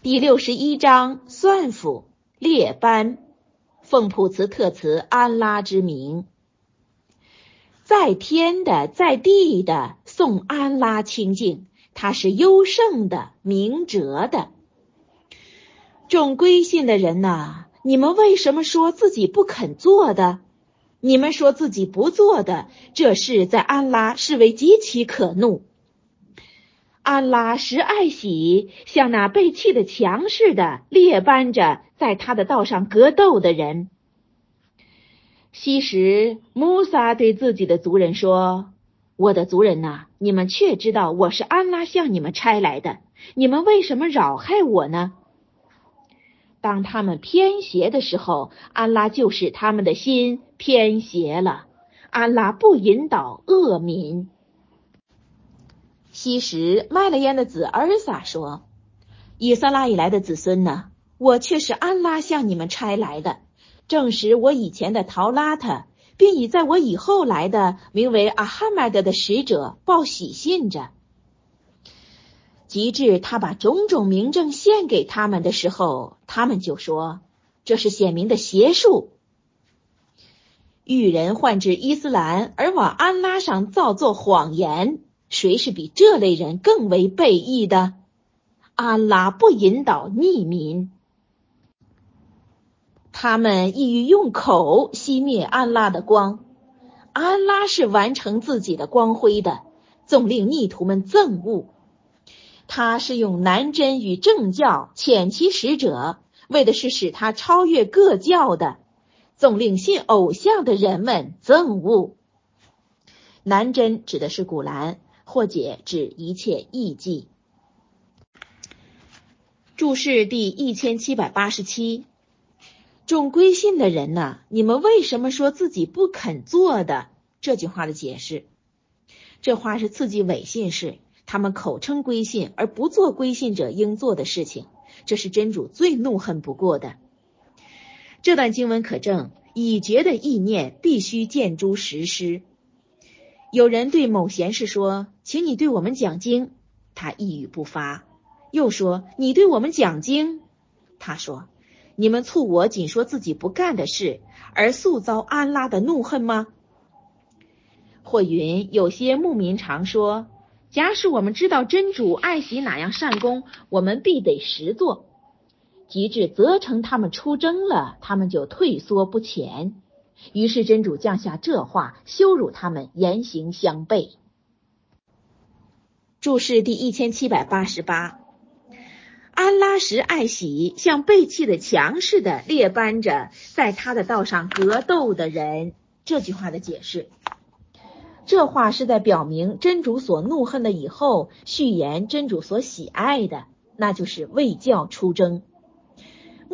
第六十一章算府列班，奉普慈特茨安拉之名，在天的，在地的，颂安拉清净，他是优胜的，明哲的。众归信的人呐，你们为什么说自己不肯做的？你们说自己不做的，这事在安拉视为极其可怒。安拉实爱喜，像那被弃的墙似的，列班着在他的道上格斗的人。昔时，穆萨对自己的族人说：“我的族人呐，你们却知道我是安拉向你们差来的，你们为什么扰害我呢？”当他们偏邪的时候，安拉就使他们的心偏邪了。安拉不引导恶民。昔时，麦勒烟的子尔撒说：“以撒拉以来的子孙呢？我却是安拉向你们差来的，证实我以前的陶拉特，并以在我以后来的名为阿哈迈德的使者报喜信着。及至他把种种名证献给他们的时候，他们就说这是显明的邪术。遇人换至伊斯兰而往安拉上造作谎言。”谁是比这类人更为背义的？安拉不引导逆民，他们意欲用口熄灭安拉的光。安拉是完成自己的光辉的，总令逆徒们憎恶。他是用南真与正教遣其使者，为的是使他超越各教的，总令信偶像的人们憎恶。南真指的是古兰。或解指一切异迹。注释第一千七百八十七。众归信的人呢？你们为什么说自己不肯做的？这句话的解释，这话是刺激伪信士，他们口称归信而不做归信者应做的事情，这是真主最怒恨不过的。这段经文可证，已决的意念必须见诸实施。有人对某贤士说：“请你对我们讲经。”他一语不发。又说：“你对我们讲经。”他说：“你们促我仅说自己不干的事，而速遭安拉的怒恨吗？”或云：有些牧民常说：“假使我们知道真主爱惜哪样善功，我们必得实做。”及至责成他们出征了，他们就退缩不前。于是真主降下这话，羞辱他们言行相悖。注释第一千七百八十八：安拉什爱喜，像背弃的强似的列班着在他的道上格斗的人。这句话的解释，这话是在表明真主所怒恨的以后，续言真主所喜爱的，那就是为教出征。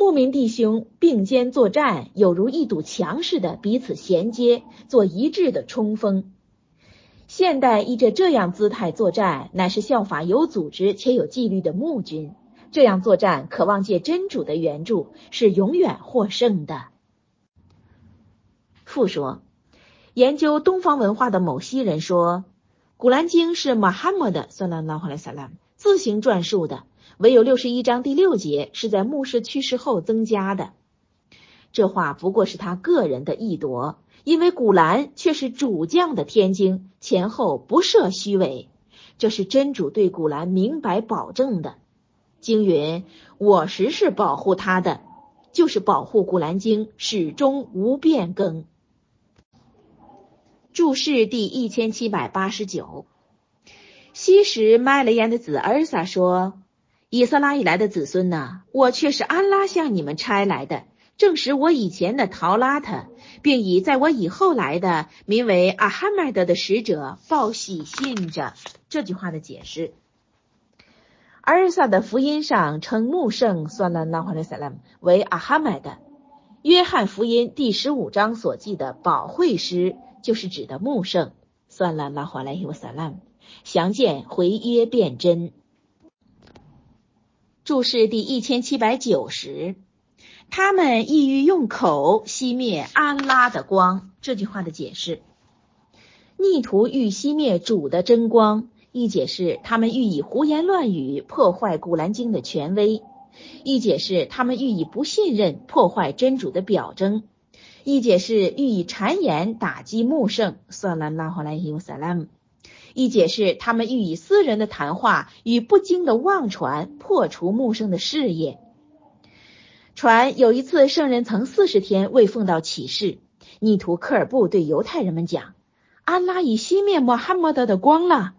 牧民弟兄并肩作战，有如一堵墙似的彼此衔接，做一致的冲锋。现代依着这样姿态作战，乃是效法有组织且有纪律的牧军。这样作战，渴望借真主的援助，是永远获胜的。复说，研究东方文化的某些人说，《古兰经》是马哈默的（算拉拉哈莱萨拉）自行撰述的。唯有六十一章第六节是在牧师去世后增加的，这话不过是他个人的意夺，因为古兰却是主将的天经，前后不设虚伪，这是真主对古兰明白保证的。经云：“我实是保护他的，就是保护古兰经始终无变更。”注释第一千七百八十九。昔时麦勒烟的子尔撒说。以色拉以来的子孙呢？我却是安拉向你们差来的，证实我以前的陶拉特，并以在我以后来的名为阿哈迈德的使者报喜信着。这句话的解释：阿尔萨的福音上称穆圣算拉拉哈勒萨拉姆为阿哈迈德。约翰福音第十五章所记的保惠师，就是指的穆圣算拉拉哈莱伊瓦萨拉姆。详见回耶辩真。注释第一千七百九十，他们意欲用口熄灭安拉的光。这句话的解释：逆徒欲熄灭主的真光。一解释，他们欲以胡言乱语破坏古兰经的权威。一解释他们欲以不信任破坏真主的表征；一解释欲以谗言打击穆圣，算拉拉哈莱伊乌萨拉姆；一解释他们欲以私人的谈话与不经的妄传破除穆圣的事业。传有一次圣人曾四十天未奉到启示，逆徒科尔布对犹太人们讲：“安拉已熄灭穆罕默德的光了。”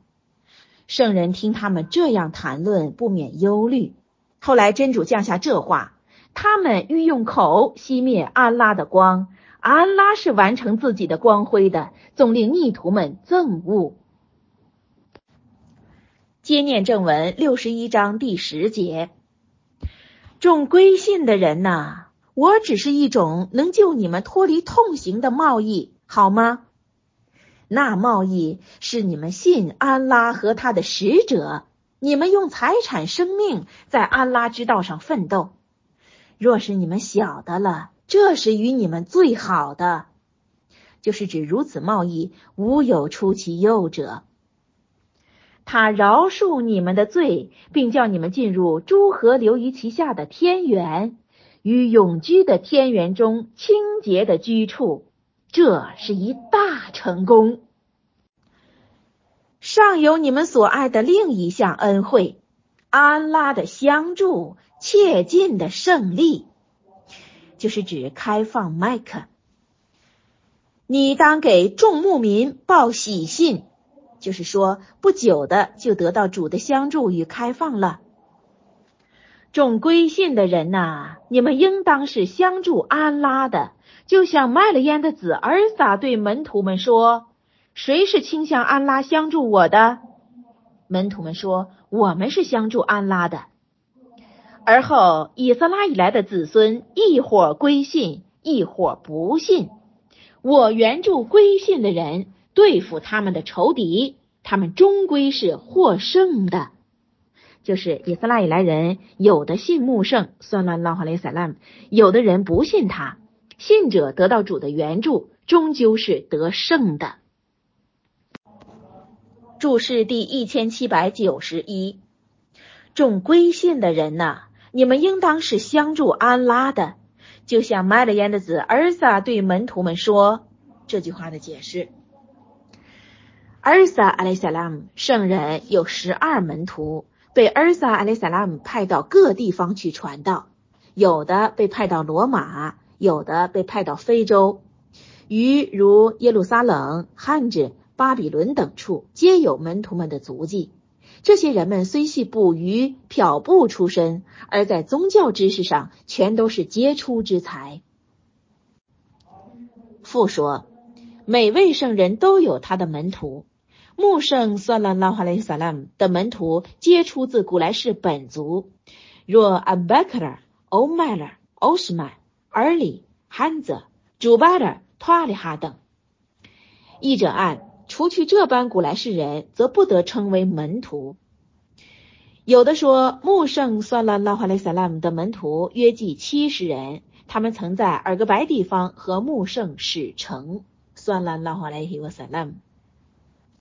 圣人听他们这样谈论，不免忧虑。后来真主降下这话：他们欲用口熄灭安拉的光，安拉是完成自己的光辉的，总令逆徒们憎恶。接念正文六十一章第十节：众归信的人呐，我只是一种能救你们脱离痛刑的贸易，好吗？那贸易是你们信安拉和他的使者。你们用财产、生命在安拉之道上奋斗。若是你们晓得了，这是与你们最好的，就是指如此贸易无有出其右者。他饶恕你们的罪，并叫你们进入诸河流于其下的天园，与永居的天园中清洁的居处，这是一大成功。尚有你们所爱的另一项恩惠，安拉的相助，切近的胜利，就是指开放麦克。你当给众牧民报喜信，就是说不久的就得到主的相助与开放了。众归信的人呐，你们应当是相助安拉的，就像卖了烟的子儿撒对门徒们说。谁是倾向安拉相助我的？门徒们说：“我们是相助安拉的。”而后以色拉以来的子孙一伙归信，一伙不信。我援助归信的人，对付他们的仇敌，他们终归是获胜的。就是以色列以来人，有的信穆圣，算了拉哈雷萨拉姆；有的人不信他，信者得到主的援助，终究是得胜的。注释第一千七百九十一，众归信的人呐，你们应当是相助安拉的，就像麦勒烟的子尔撒对门徒们说这句话的解释。尔撒阿里萨拉姆圣人有十二门徒，被尔撒阿里萨拉姆派到各地方去传道，有的被派到罗马，有的被派到非洲，于如耶路撒冷、汉子。巴比伦等处皆有门徒们的足迹。这些人们虽系捕鱼、漂布出身，而在宗教知识上全都是杰出之才。父说，每位圣人都有他的门徒。穆圣算拉拉哈雷萨拉姆的门徒皆出自古莱氏本族，若阿贝克尔、欧麦勒、欧什曼、尔里、汉泽、朱巴勒、托阿里哈等。译者按。除去这般古来世人，则不得称为门徒。有的说，穆圣算了拉哈雷萨拉姆的门徒约计七十人，他们曾在尔格白地方和穆圣使城。算了拉哈雷伊沃萨拉姆。